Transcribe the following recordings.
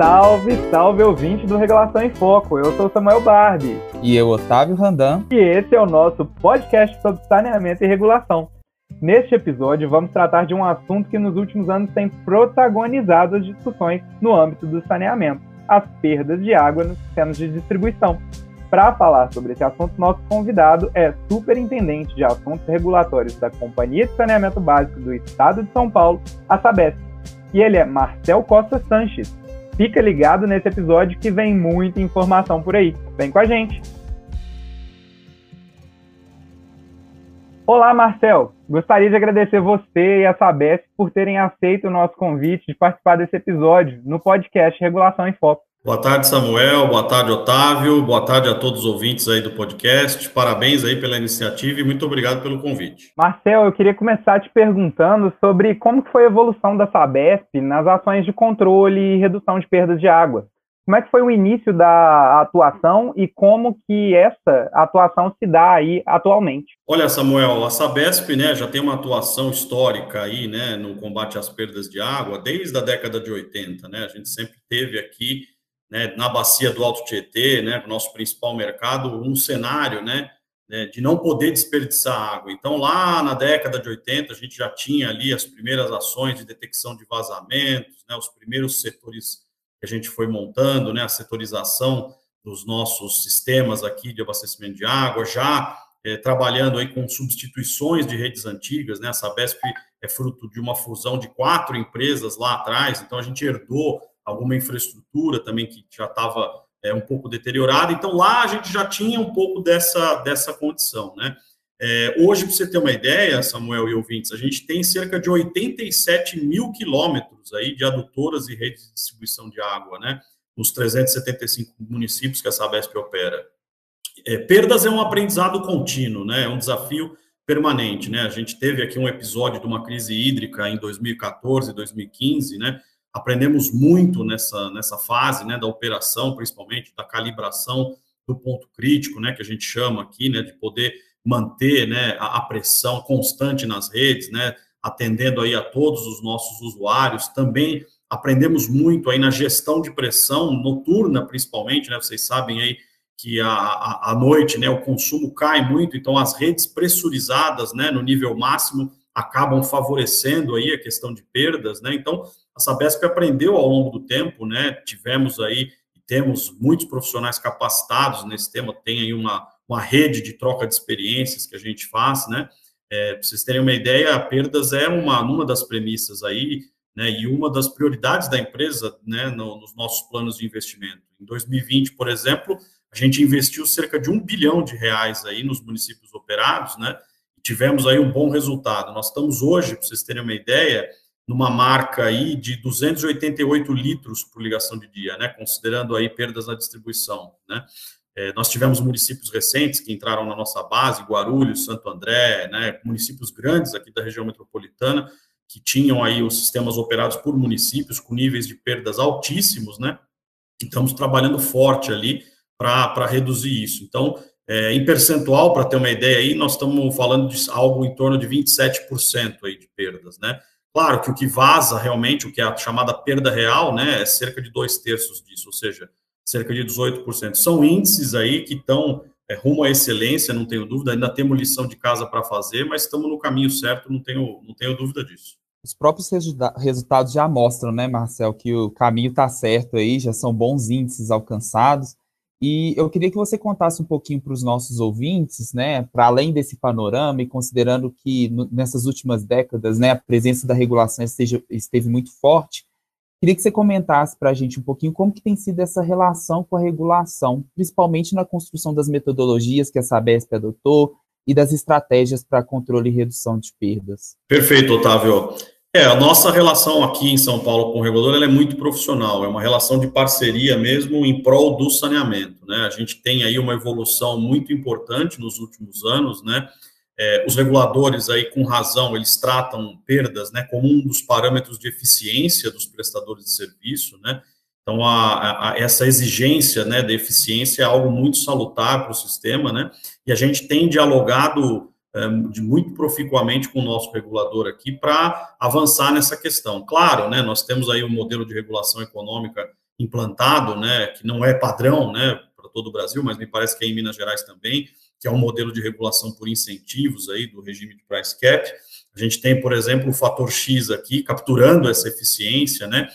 Salve, salve ouvinte do Regulação em Foco. Eu sou Samuel Barbie. E eu, Otávio Randan. E esse é o nosso podcast sobre saneamento e regulação. Neste episódio, vamos tratar de um assunto que nos últimos anos tem protagonizado as discussões no âmbito do saneamento: as perdas de água nos sistemas de distribuição. Para falar sobre esse assunto, nosso convidado é superintendente de assuntos regulatórios da Companhia de Saneamento Básico do Estado de São Paulo, a Sabesp. E ele é Marcel Costa Sanches. Fica ligado nesse episódio que vem muita informação por aí. Vem com a gente! Olá, Marcel. Gostaria de agradecer você e a Sabesp por terem aceito o nosso convite de participar desse episódio no podcast Regulação em Foco. Boa tarde, Samuel. Boa tarde, Otávio. Boa tarde a todos os ouvintes aí do podcast. Parabéns aí pela iniciativa e muito obrigado pelo convite. Marcel, eu queria começar te perguntando sobre como foi a evolução da Sabesp nas ações de controle e redução de perdas de água. Como é que foi o início da atuação e como que essa atuação se dá aí atualmente? Olha, Samuel, a Sabesp, né, já tem uma atuação histórica aí, né, no combate às perdas de água desde a década de 80, né? A gente sempre teve aqui né, na bacia do Alto Tietê, né, nosso principal mercado, um cenário, né, né, de não poder desperdiçar água. Então, lá na década de 80, a gente já tinha ali as primeiras ações de detecção de vazamentos, né, os primeiros setores que a gente foi montando, né, a setorização dos nossos sistemas aqui de abastecimento de água, já é, trabalhando aí com substituições de redes antigas, né, a Sabesp é fruto de uma fusão de quatro empresas lá atrás, então a gente herdou alguma infraestrutura também que já estava é, um pouco deteriorada. Então, lá a gente já tinha um pouco dessa, dessa condição, né? É, hoje, para você ter uma ideia, Samuel e ouvintes, a gente tem cerca de 87 mil quilômetros aí de adutoras e redes de distribuição de água, né? Nos 375 municípios que a Sabesp opera. É, perdas é um aprendizado contínuo, né? É um desafio permanente, né? A gente teve aqui um episódio de uma crise hídrica em 2014, 2015, né? Aprendemos muito nessa, nessa fase né, da operação, principalmente da calibração do ponto crítico, né, que a gente chama aqui, né, de poder manter né, a, a pressão constante nas redes, né, atendendo aí a todos os nossos usuários. Também aprendemos muito aí na gestão de pressão noturna, principalmente, né, vocês sabem aí que a, a, noite, né, o consumo cai muito, então as redes pressurizadas, né, no nível máximo, acabam favorecendo aí a questão de perdas, né, então a Sabesp aprendeu ao longo do tempo, né? Tivemos aí, temos muitos profissionais capacitados nesse tema, tem aí uma, uma rede de troca de experiências que a gente faz, né? É, para vocês terem uma ideia, perdas é uma, uma das premissas aí, né? E uma das prioridades da empresa, né? No, nos nossos planos de investimento. Em 2020, por exemplo, a gente investiu cerca de um bilhão de reais aí nos municípios operados, né? Tivemos aí um bom resultado. Nós estamos hoje, para vocês terem uma ideia, numa marca aí de 288 litros por ligação de dia, né, considerando aí perdas na distribuição, né. É, nós tivemos municípios recentes que entraram na nossa base, Guarulhos, Santo André, né, municípios grandes aqui da região metropolitana, que tinham aí os sistemas operados por municípios com níveis de perdas altíssimos, né, estamos trabalhando forte ali para reduzir isso. Então, é, em percentual, para ter uma ideia aí, nós estamos falando de algo em torno de 27% aí de perdas, né, Claro que o que vaza realmente, o que é a chamada perda real, né, é cerca de dois terços disso, ou seja, cerca de 18%. São índices aí que estão é, rumo à excelência, não tenho dúvida, ainda temos lição de casa para fazer, mas estamos no caminho certo, não tenho, não tenho dúvida disso. Os próprios resultados já mostram, né, Marcel, que o caminho está certo aí, já são bons índices alcançados. E eu queria que você contasse um pouquinho para os nossos ouvintes, né, para além desse panorama e considerando que nessas últimas décadas, né, a presença da regulação esteja, esteve muito forte, queria que você comentasse para a gente um pouquinho como que tem sido essa relação com a regulação, principalmente na construção das metodologias que a Sabesp adotou e das estratégias para controle e redução de perdas. Perfeito, Otávio. É, a nossa relação aqui em São Paulo com o regulador é muito profissional, é uma relação de parceria mesmo em prol do saneamento, né? A gente tem aí uma evolução muito importante nos últimos anos, né? É, os reguladores aí, com razão, eles tratam perdas, né, como um dos parâmetros de eficiência dos prestadores de serviço, né? Então, a, a, essa exigência, né, de eficiência é algo muito salutar para o sistema, né? E a gente tem dialogado de muito proficuamente com o nosso regulador aqui para avançar nessa questão. Claro, né, nós temos aí um modelo de regulação econômica implantado, né, que não é padrão, né, para todo o Brasil, mas me parece que é em Minas Gerais também, que é um modelo de regulação por incentivos aí do regime de price cap. A gente tem, por exemplo, o fator X aqui, capturando essa eficiência, né,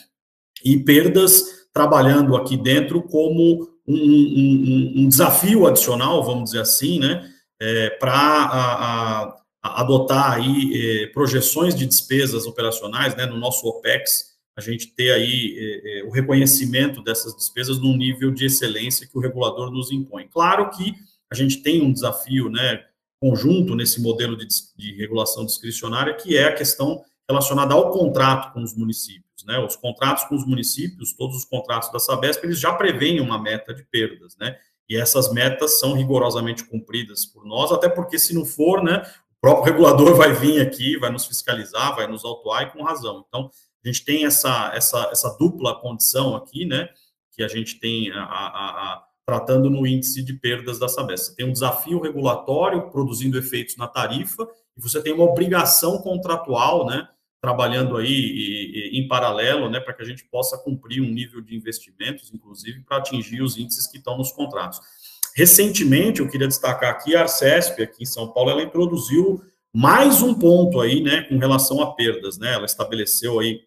e perdas trabalhando aqui dentro como um, um, um desafio adicional, vamos dizer assim, né, é, para adotar aí é, projeções de despesas operacionais, né, no nosso OPEX, a gente ter aí é, é, o reconhecimento dessas despesas num nível de excelência que o regulador nos impõe. Claro que a gente tem um desafio, né, conjunto nesse modelo de, de regulação discricionária, que é a questão relacionada ao contrato com os municípios. Né? Os contratos com os municípios, todos os contratos da Sabesp, eles já preveem uma meta de perdas, né? E essas metas são rigorosamente cumpridas por nós, até porque se não for, né, o próprio regulador vai vir aqui, vai nos fiscalizar, vai nos autuar e com razão. Então, a gente tem essa, essa, essa dupla condição aqui, né, que a gente tem a, a, a, tratando no índice de perdas da Sabesp. Você tem um desafio regulatório produzindo efeitos na tarifa e você tem uma obrigação contratual, né, trabalhando aí e, e, em paralelo, né, para que a gente possa cumprir um nível de investimentos, inclusive, para atingir os índices que estão nos contratos. Recentemente, eu queria destacar aqui a Arcesp, aqui em São Paulo, ela introduziu mais um ponto aí, né, com relação a perdas, né, ela estabeleceu aí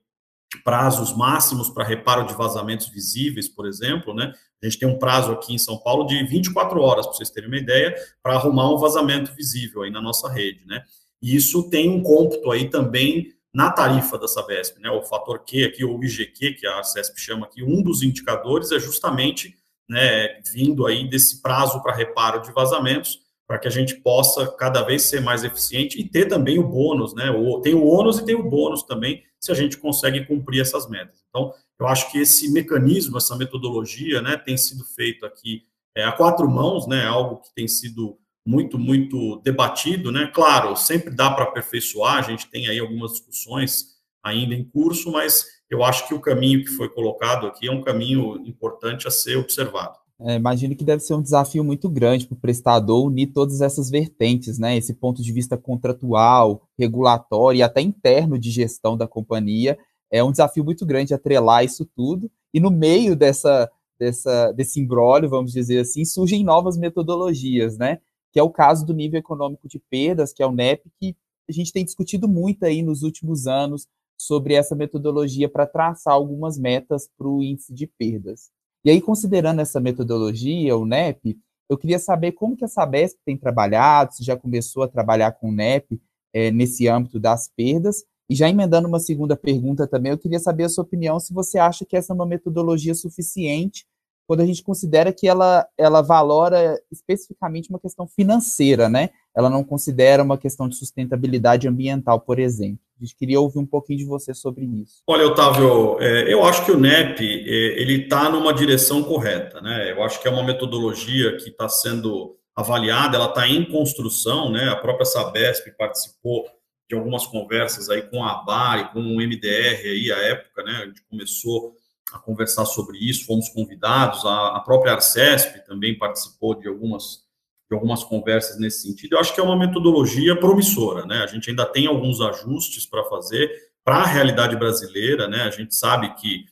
prazos máximos para reparo de vazamentos visíveis, por exemplo, né, a gente tem um prazo aqui em São Paulo de 24 horas, para vocês terem uma ideia, para arrumar um vazamento visível aí na nossa rede, né, e isso tem um cômputo aí também na tarifa da Sabesp, né, o fator Q aqui, o IGQ, que a Sabesp chama aqui, um dos indicadores é justamente né, vindo aí desse prazo para reparo de vazamentos, para que a gente possa cada vez ser mais eficiente e ter também o bônus, né, o, tem o ônus e tem o bônus também, se a gente consegue cumprir essas metas. Então, eu acho que esse mecanismo, essa metodologia, né, tem sido feito aqui é, a quatro mãos, né, algo que tem sido muito, muito debatido, né? Claro, sempre dá para aperfeiçoar, a gente tem aí algumas discussões ainda em curso, mas eu acho que o caminho que foi colocado aqui é um caminho importante a ser observado. É, imagino que deve ser um desafio muito grande para o prestador unir todas essas vertentes, né? Esse ponto de vista contratual, regulatório e até interno de gestão da companhia. É um desafio muito grande atrelar isso tudo. E no meio dessa, dessa, desse imbróglio, vamos dizer assim, surgem novas metodologias, né? Que é o caso do nível econômico de perdas, que é o NEP, que a gente tem discutido muito aí nos últimos anos sobre essa metodologia para traçar algumas metas para o índice de perdas. E aí, considerando essa metodologia, o NEP, eu queria saber como que a Sabesp tem trabalhado, se já começou a trabalhar com o NEP é, nesse âmbito das perdas. E já emendando uma segunda pergunta também, eu queria saber a sua opinião se você acha que essa é uma metodologia suficiente quando a gente considera que ela, ela valora especificamente uma questão financeira, né? Ela não considera uma questão de sustentabilidade ambiental, por exemplo. A gente queria ouvir um pouquinho de você sobre isso. Olha, Otávio, é, eu acho que o NEP é, ele está numa direção correta, né? Eu acho que é uma metodologia que está sendo avaliada, ela está em construção, né? A própria Sabesp participou de algumas conversas aí com a ABAR e com o MDR aí à época, né? A gente começou a conversar sobre isso, fomos convidados, a, a própria Arcesp também participou de algumas, de algumas conversas nesse sentido. Eu acho que é uma metodologia promissora, né? A gente ainda tem alguns ajustes para fazer para a realidade brasileira, né? A gente sabe que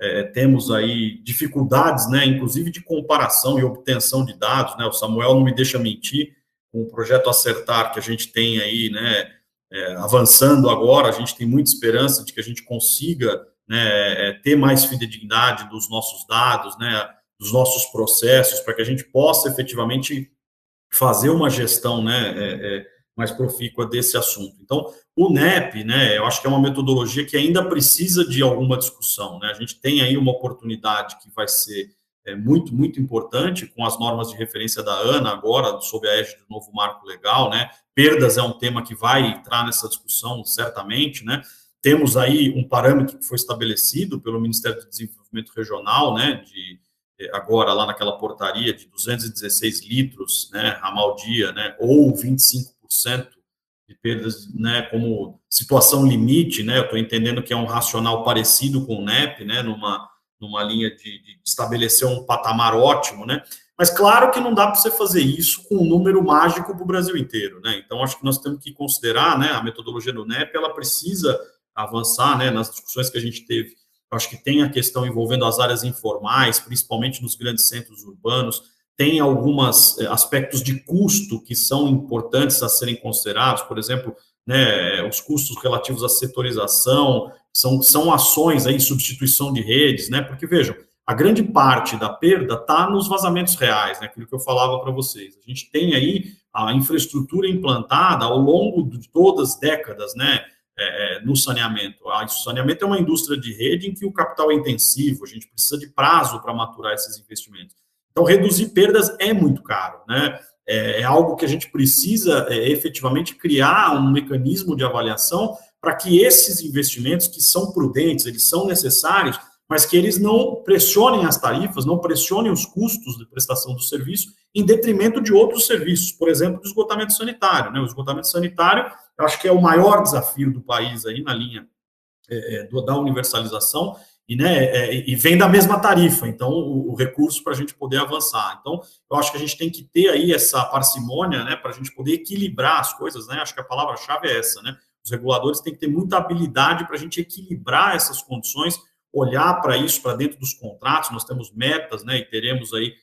é, temos aí dificuldades, né? Inclusive de comparação e obtenção de dados, né? O Samuel não me deixa mentir com o projeto Acertar que a gente tem aí, né? É, avançando agora, a gente tem muita esperança de que a gente consiga né, é, ter mais fidedignidade dos nossos dados, né, dos nossos processos, para que a gente possa efetivamente fazer uma gestão né, é, é, mais profícua desse assunto. Então, o NEP, né, eu acho que é uma metodologia que ainda precisa de alguma discussão. Né? A gente tem aí uma oportunidade que vai ser é, muito, muito importante com as normas de referência da ANA agora, sob a égide do novo marco legal. Né? Perdas é um tema que vai entrar nessa discussão, certamente, né? Temos aí um parâmetro que foi estabelecido pelo Ministério do Desenvolvimento Regional, né, de eh, agora lá naquela portaria de 216 litros, né, ramal dia, né, ou 25% de perdas, né, como situação limite, né, eu estou entendendo que é um racional parecido com o NEP, né, numa, numa linha de, de estabelecer um patamar ótimo, né, mas claro que não dá para você fazer isso com um número mágico para o Brasil inteiro, né, então acho que nós temos que considerar, né, a metodologia do NEP, ela precisa avançar né, nas discussões que a gente teve. acho que tem a questão envolvendo as áreas informais, principalmente nos grandes centros urbanos, tem alguns eh, aspectos de custo que são importantes a serem considerados, por exemplo, né, os custos relativos à setorização, são, são ações aí, substituição de redes, né, porque vejam, a grande parte da perda está nos vazamentos reais, né, aquilo que eu falava para vocês. A gente tem aí a infraestrutura implantada ao longo de todas as décadas, né, é, no saneamento. O saneamento é uma indústria de rede em que o capital é intensivo, a gente precisa de prazo para maturar esses investimentos. Então, reduzir perdas é muito caro, né? É, é algo que a gente precisa é, efetivamente criar um mecanismo de avaliação para que esses investimentos, que são prudentes, eles são necessários, mas que eles não pressionem as tarifas, não pressionem os custos de prestação do serviço em detrimento de outros serviços, por exemplo, do esgotamento sanitário. Né? O esgotamento sanitário, acho que é o maior desafio do país aí na linha é, é do, da universalização, e, né, é, e vem da mesma tarifa, então, o, o recurso para a gente poder avançar. Então, eu acho que a gente tem que ter aí essa parcimônia, né, para a gente poder equilibrar as coisas, né, acho que a palavra-chave é essa, né, os reguladores têm que ter muita habilidade para a gente equilibrar essas condições, olhar para isso, para dentro dos contratos, nós temos metas, né, e teremos aí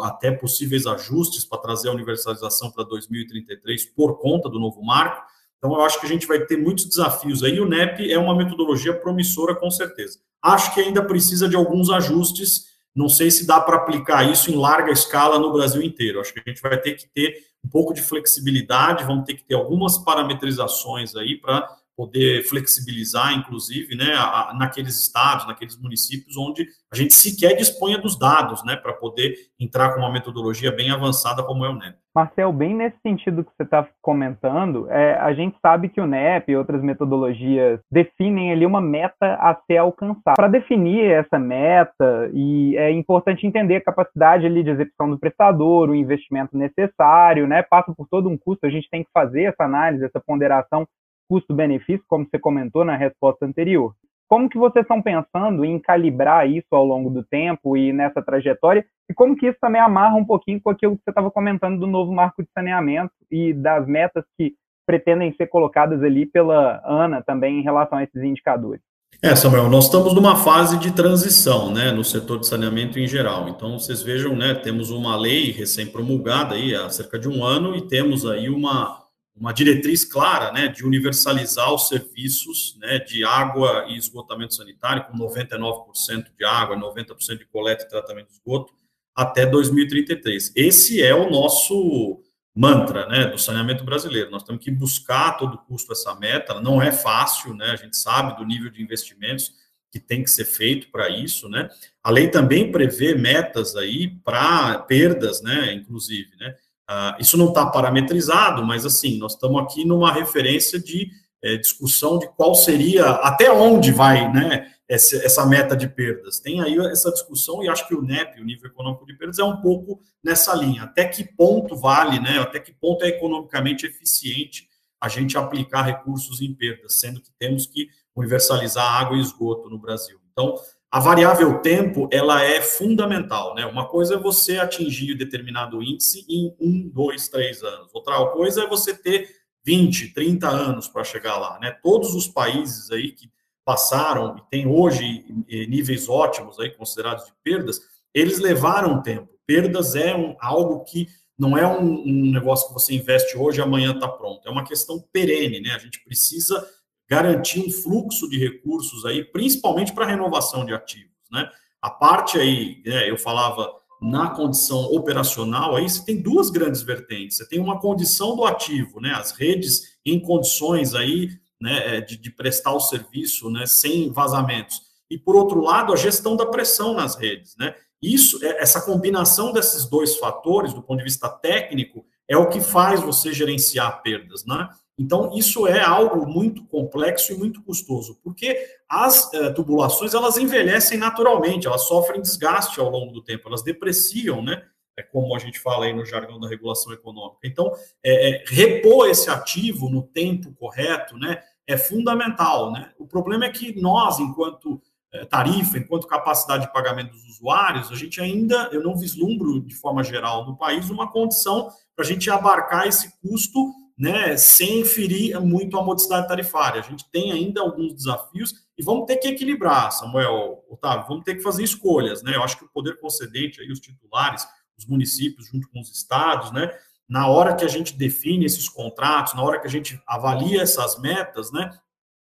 até possíveis ajustes para trazer a universalização para 2033 por conta do novo marco, então, eu acho que a gente vai ter muitos desafios aí. O NEP é uma metodologia promissora, com certeza. Acho que ainda precisa de alguns ajustes. Não sei se dá para aplicar isso em larga escala no Brasil inteiro. Acho que a gente vai ter que ter um pouco de flexibilidade, vamos ter que ter algumas parametrizações aí para poder flexibilizar, inclusive, né, naqueles estados, naqueles municípios onde a gente sequer disponha dos dados, né, para poder entrar com uma metodologia bem avançada como é o NEP. Marcel, bem nesse sentido que você está comentando, é, a gente sabe que o NEP e outras metodologias definem ali uma meta a ser alcançada. Para definir essa meta, e é importante entender a capacidade ali de execução do prestador, o investimento necessário, né, passa por todo um custo, a gente tem que fazer essa análise, essa ponderação custo-benefício, como você comentou na resposta anterior. Como que vocês estão pensando em calibrar isso ao longo do tempo e nessa trajetória? E como que isso também amarra um pouquinho com aquilo que você estava comentando do novo marco de saneamento e das metas que pretendem ser colocadas ali pela ANA também em relação a esses indicadores? É, Samuel, nós estamos numa fase de transição, né, no setor de saneamento em geral. Então, vocês vejam, né, temos uma lei recém-promulgada aí há cerca de um ano e temos aí uma, uma diretriz clara né, de universalizar os serviços né, de água e esgotamento sanitário, com 99% de água, 90% de coleta e tratamento de esgoto, até 2033. Esse é o nosso mantra né, do saneamento brasileiro. Nós temos que buscar a todo custo essa meta, não é fácil, né, a gente sabe do nível de investimentos que tem que ser feito para isso, né? A lei também prevê metas aí para perdas, né, inclusive, né? Uh, isso não está parametrizado, mas assim, nós estamos aqui numa referência de é, discussão de qual seria, até onde vai né, essa, essa, meta de perdas. Tem aí essa discussão, e acho que o NEP, o nível econômico de perdas, é um pouco nessa linha. Até que ponto vale, né, até que ponto é economicamente eficiente a gente aplicar recursos em perdas, sendo que temos que universalizar água e esgoto no Brasil. Então, a variável tempo ela é fundamental, né? Uma coisa é você atingir determinado índice em um, dois, três anos. Outra coisa é você ter 20, 30 anos para chegar lá, né? Todos os países aí que passaram e têm hoje níveis ótimos aí considerados de perdas, eles levaram tempo. Perdas é um, algo que não é um, um negócio que você investe hoje e amanhã está pronto. É uma questão perene, né? A gente precisa garantir um fluxo de recursos aí, principalmente para renovação de ativos, né? A parte aí, né, eu falava na condição operacional, aí você tem duas grandes vertentes. Você tem uma condição do ativo, né? As redes em condições aí, né, é, de, de prestar o serviço, né, sem vazamentos. E por outro lado, a gestão da pressão nas redes, né? Isso, é, essa combinação desses dois fatores, do ponto de vista técnico, é o que faz você gerenciar perdas, né? Então, isso é algo muito complexo e muito custoso, porque as eh, tubulações, elas envelhecem naturalmente, elas sofrem desgaste ao longo do tempo, elas depreciam, né? É como a gente fala aí no jargão da regulação econômica. Então, é, é, repor esse ativo no tempo correto, né? É fundamental, né? O problema é que nós, enquanto é, tarifa, enquanto capacidade de pagamento dos usuários, a gente ainda, eu não vislumbro de forma geral no país uma condição para a gente abarcar esse custo né, sem ferir muito a modicidade tarifária. A gente tem ainda alguns desafios E vamos ter que equilibrar, Samuel, Otávio, vamos ter que fazer escolhas, né? Eu acho que o poder concedente aí, os titulares, os municípios junto com os estados, né? Na hora que a gente define esses contratos, na hora que a gente avalia essas metas, né?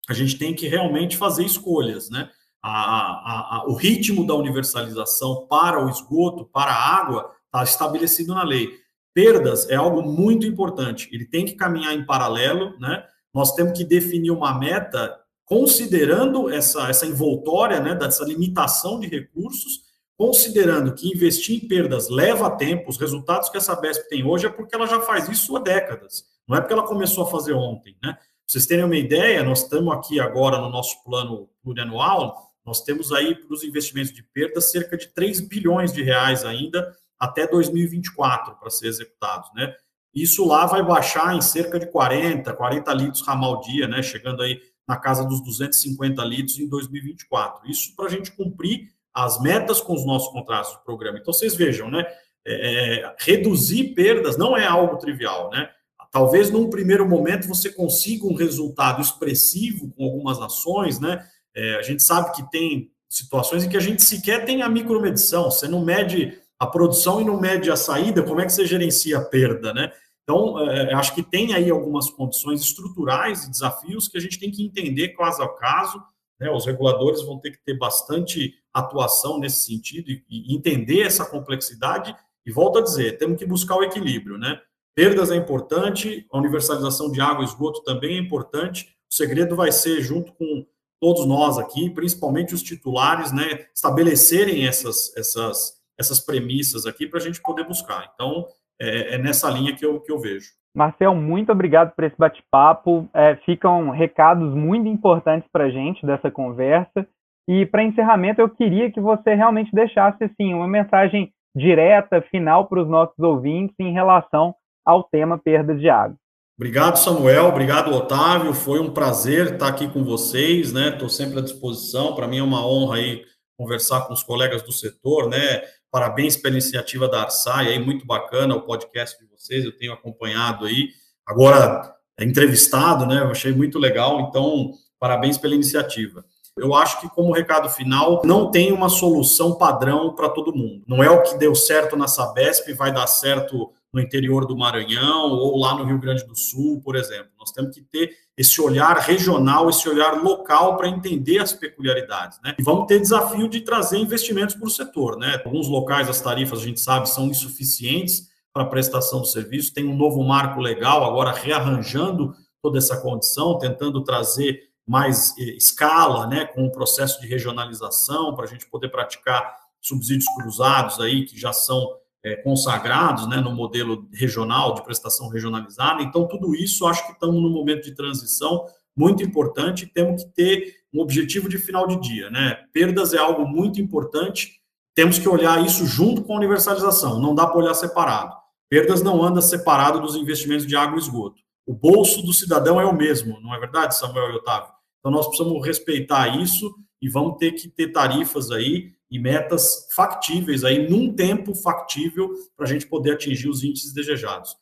A gente tem que realmente fazer escolhas, né? A, a, a, o ritmo da universalização para o esgoto, para a água, está estabelecido na lei. Perdas é algo muito importante, ele tem que caminhar em paralelo, né? Nós temos que definir uma meta considerando essa, essa envoltória, né, dessa limitação de recursos, considerando que investir em perdas leva tempo, os resultados que essa BESP tem hoje é porque ela já faz isso há décadas, não é porque ela começou a fazer ontem, né? Vocês terem uma ideia, nós estamos aqui agora no nosso plano plurianual, nós temos aí para os investimentos de perdas cerca de 3 bilhões de reais ainda até 2024 para ser executados, né? Isso lá vai baixar em cerca de 40, 40 litros ramal dia, né? Chegando aí na casa dos 250 litros em 2024. Isso para a gente cumprir as metas com os nossos contratos de programa. Então, vocês vejam, né? É, é, reduzir perdas não é algo trivial, né? Talvez num primeiro momento você consiga um resultado expressivo com algumas ações, né? É, a gente sabe que tem situações em que a gente sequer tem a micromedição, você não mede a produção e não mede a saída, como é que você gerencia a perda, né? Então, é, acho que tem aí algumas condições estruturais e desafios que a gente tem que entender caso a caso. Né? Os reguladores vão ter que ter bastante atuação nesse sentido e, e entender essa complexidade. E volto a dizer, temos que buscar o equilíbrio, né? Perdas é importante, a universalização de água e esgoto também é importante. O segredo vai ser, junto com todos nós aqui, principalmente os titulares, né, estabelecerem essas, essas, essas premissas aqui para a gente poder buscar. Então, é, é, nessa linha que eu, que eu vejo. Marcel, muito obrigado por esse bate-papo. É, ficam recados muito importantes para a gente dessa conversa. E para encerramento, eu queria que você realmente deixasse assim, uma mensagem direta, final para os nossos ouvintes em relação ao tema perdas de água. Obrigado, Samuel. Obrigado, Otávio. Foi um prazer estar aqui com vocês, né? Estou sempre à disposição. Para mim é uma honra aí conversar com os colegas do setor, né? Parabéns pela iniciativa da Arsai, aí muito bacana o podcast de vocês, eu tenho acompanhado aí. Agora é entrevistado, né? Eu achei muito legal, então parabéns pela iniciativa. Eu acho que como recado final, não tem uma solução padrão para todo mundo. Não é o que deu certo na Sabesp vai dar certo no interior do Maranhão ou lá no Rio Grande do Sul, por exemplo. Nós temos que ter esse olhar regional, esse olhar local para entender as peculiaridades, né? E vamos ter desafio de trazer investimentos para o setor, né? Alguns locais as tarifas a gente sabe são insuficientes para a prestação do serviço. Tem um novo marco legal agora rearranjando toda essa condição, tentando trazer mais eh, escala, né, com o processo de regionalização para a gente poder praticar subsídios cruzados aí que já são é, consagrados né, no modelo regional, de prestação regionalizada. Então, tudo isso, acho que estamos num momento de transição muito importante temos que ter um objetivo de final de dia. Né? Perdas é algo muito importante, temos que olhar isso junto com a universalização, não dá para olhar separado. Perdas não anda separado dos investimentos de água e esgoto. O bolso do cidadão é o mesmo, não é verdade, Samuel e Otávio? Então, nós precisamos respeitar isso e vamos ter que ter tarifas aí e metas factíveis aí num tempo factível para a gente poder atingir os índices desejados.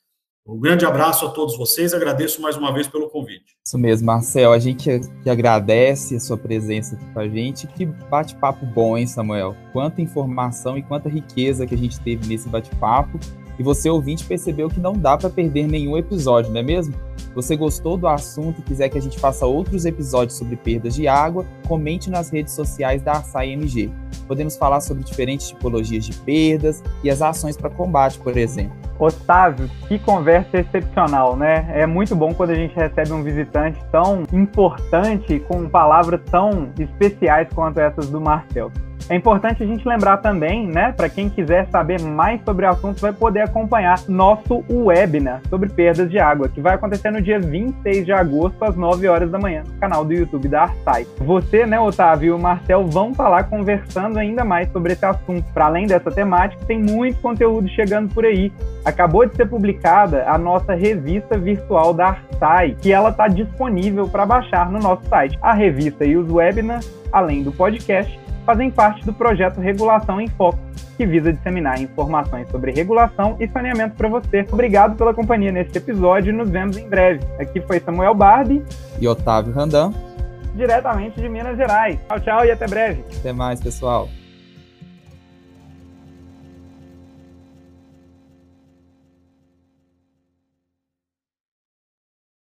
Um grande abraço a todos vocês, agradeço mais uma vez pelo convite. Isso mesmo, Marcel, a gente que agradece a sua presença aqui com a gente. Que bate-papo bom, hein, Samuel? Quanta informação e quanta riqueza que a gente teve nesse bate-papo. E você, ouvinte, percebeu que não dá para perder nenhum episódio, não é mesmo? Você gostou do assunto e quiser que a gente faça outros episódios sobre perdas de água, comente nas redes sociais da Arsai MG. Podemos falar sobre diferentes tipologias de perdas e as ações para combate, por exemplo. Otávio, que conversa excepcional, né? É muito bom quando a gente recebe um visitante tão importante com palavras tão especiais quanto essas do Marcel. É importante a gente lembrar também, né, para quem quiser saber mais sobre o assunto, vai poder acompanhar nosso webinar sobre perdas de água, que vai acontecer no dia 26 de agosto, às 9 horas da manhã, no canal do YouTube da Arsai. Você, né, Otávio e o Marcel vão estar lá conversando ainda mais sobre esse assunto. Para além dessa temática, tem muito conteúdo chegando por aí. Acabou de ser publicada a nossa revista virtual da Arsai, que ela está disponível para baixar no nosso site. A revista e os webinars, além do podcast, fazem parte do projeto Regulação em Foco, que visa disseminar informações sobre regulação e saneamento para você. Obrigado pela companhia neste episódio e nos vemos em breve. Aqui foi Samuel Barbie e Otávio Randan. diretamente de Minas Gerais. Tchau, tchau e até breve. Até mais, pessoal.